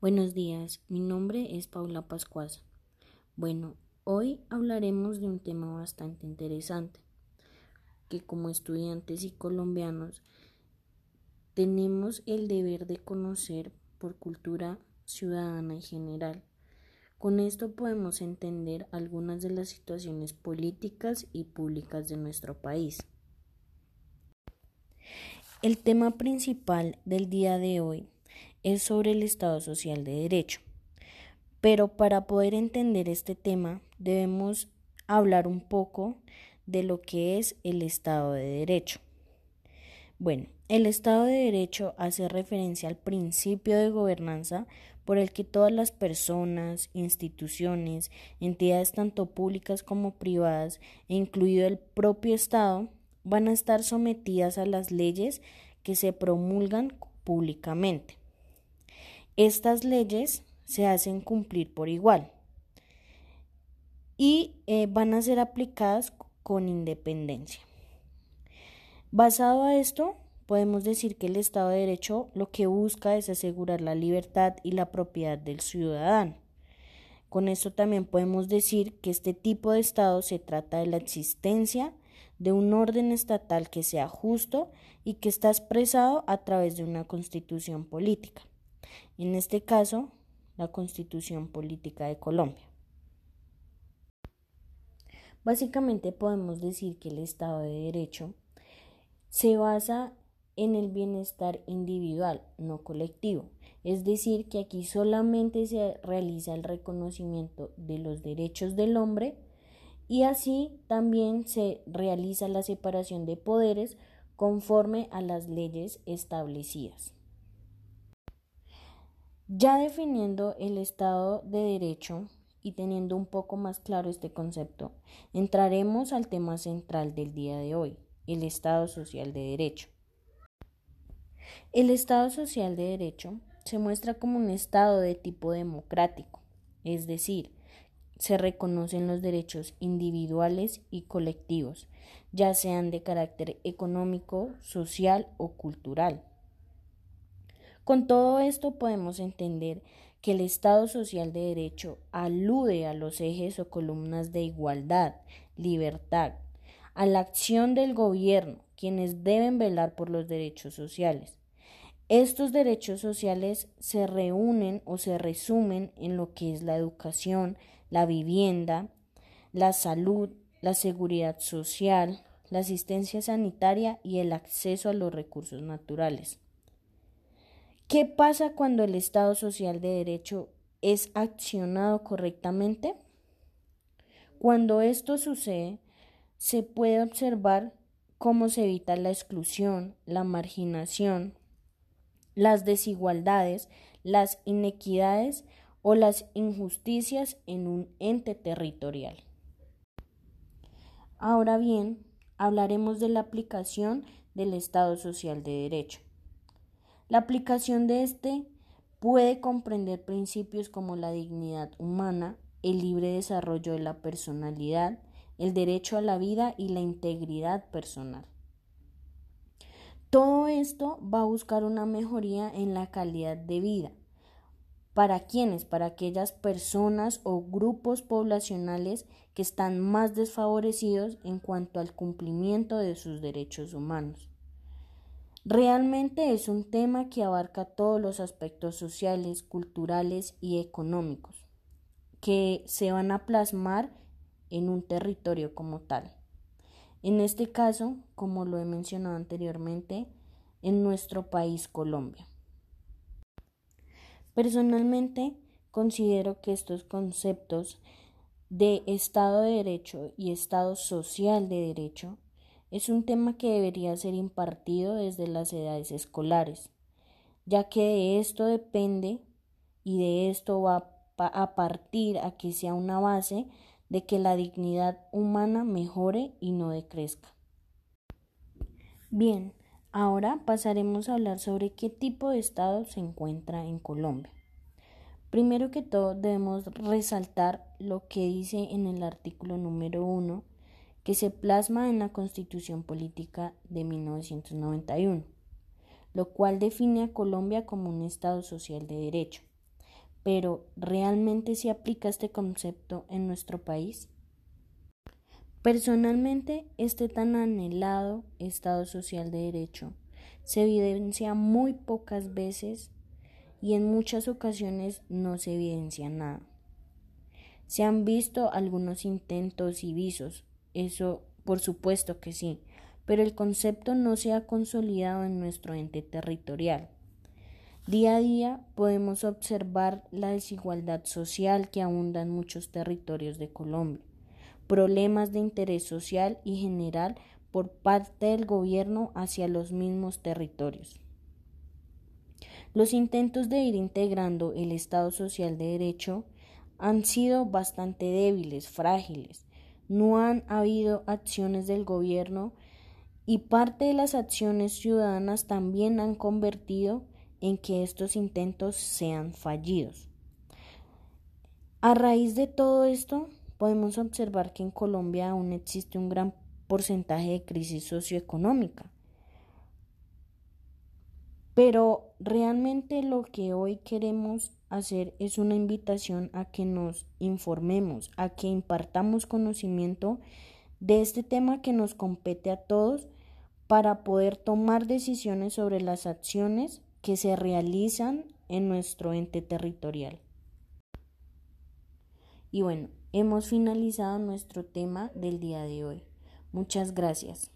Buenos días, mi nombre es Paula Pascuasa. Bueno, hoy hablaremos de un tema bastante interesante, que como estudiantes y colombianos tenemos el deber de conocer por cultura ciudadana y general. Con esto podemos entender algunas de las situaciones políticas y públicas de nuestro país. El tema principal del día de hoy es sobre el Estado Social de Derecho. Pero para poder entender este tema debemos hablar un poco de lo que es el Estado de Derecho. Bueno, el Estado de Derecho hace referencia al principio de gobernanza por el que todas las personas, instituciones, entidades tanto públicas como privadas, e incluido el propio Estado, van a estar sometidas a las leyes que se promulgan públicamente. Estas leyes se hacen cumplir por igual y eh, van a ser aplicadas con independencia. Basado a esto, podemos decir que el Estado de Derecho lo que busca es asegurar la libertad y la propiedad del ciudadano. Con esto también podemos decir que este tipo de Estado se trata de la existencia de un orden estatal que sea justo y que está expresado a través de una constitución política en este caso, la Constitución Política de Colombia. Básicamente podemos decir que el Estado de Derecho se basa en el bienestar individual, no colectivo. Es decir, que aquí solamente se realiza el reconocimiento de los derechos del hombre y así también se realiza la separación de poderes conforme a las leyes establecidas. Ya definiendo el Estado de Derecho y teniendo un poco más claro este concepto, entraremos al tema central del día de hoy, el Estado Social de Derecho. El Estado Social de Derecho se muestra como un Estado de tipo democrático, es decir, se reconocen los derechos individuales y colectivos, ya sean de carácter económico, social o cultural. Con todo esto podemos entender que el Estado social de derecho alude a los ejes o columnas de igualdad, libertad, a la acción del gobierno, quienes deben velar por los derechos sociales. Estos derechos sociales se reúnen o se resumen en lo que es la educación, la vivienda, la salud, la seguridad social, la asistencia sanitaria y el acceso a los recursos naturales. ¿Qué pasa cuando el Estado social de derecho es accionado correctamente? Cuando esto sucede, se puede observar cómo se evita la exclusión, la marginación, las desigualdades, las inequidades o las injusticias en un ente territorial. Ahora bien, hablaremos de la aplicación del Estado social de derecho. La aplicación de este puede comprender principios como la dignidad humana, el libre desarrollo de la personalidad, el derecho a la vida y la integridad personal. Todo esto va a buscar una mejoría en la calidad de vida. ¿Para quiénes? Para aquellas personas o grupos poblacionales que están más desfavorecidos en cuanto al cumplimiento de sus derechos humanos. Realmente es un tema que abarca todos los aspectos sociales, culturales y económicos que se van a plasmar en un territorio como tal. En este caso, como lo he mencionado anteriormente, en nuestro país Colombia. Personalmente, considero que estos conceptos de Estado de Derecho y Estado Social de Derecho es un tema que debería ser impartido desde las edades escolares, ya que de esto depende y de esto va a partir a que sea una base de que la dignidad humana mejore y no decrezca. Bien, ahora pasaremos a hablar sobre qué tipo de Estado se encuentra en Colombia. Primero que todo debemos resaltar lo que dice en el artículo número 1 que se plasma en la Constitución Política de 1991, lo cual define a Colombia como un Estado social de derecho. pero ¿realmente se aplica este concepto en nuestro país? Personalmente, este tan anhelado Estado social de derecho se evidencia muy pocas veces y en muchas ocasiones no se evidencia nada. Se han visto algunos intentos y visos, eso por supuesto que sí, pero el concepto no se ha consolidado en nuestro ente territorial. Día a día podemos observar la desigualdad social que abunda en muchos territorios de Colombia, problemas de interés social y general por parte del gobierno hacia los mismos territorios. Los intentos de ir integrando el Estado social de derecho han sido bastante débiles, frágiles. No han habido acciones del gobierno y parte de las acciones ciudadanas también han convertido en que estos intentos sean fallidos. A raíz de todo esto, podemos observar que en Colombia aún existe un gran porcentaje de crisis socioeconómica. Pero realmente lo que hoy queremos hacer es una invitación a que nos informemos, a que impartamos conocimiento de este tema que nos compete a todos para poder tomar decisiones sobre las acciones que se realizan en nuestro ente territorial. Y bueno, hemos finalizado nuestro tema del día de hoy. Muchas gracias.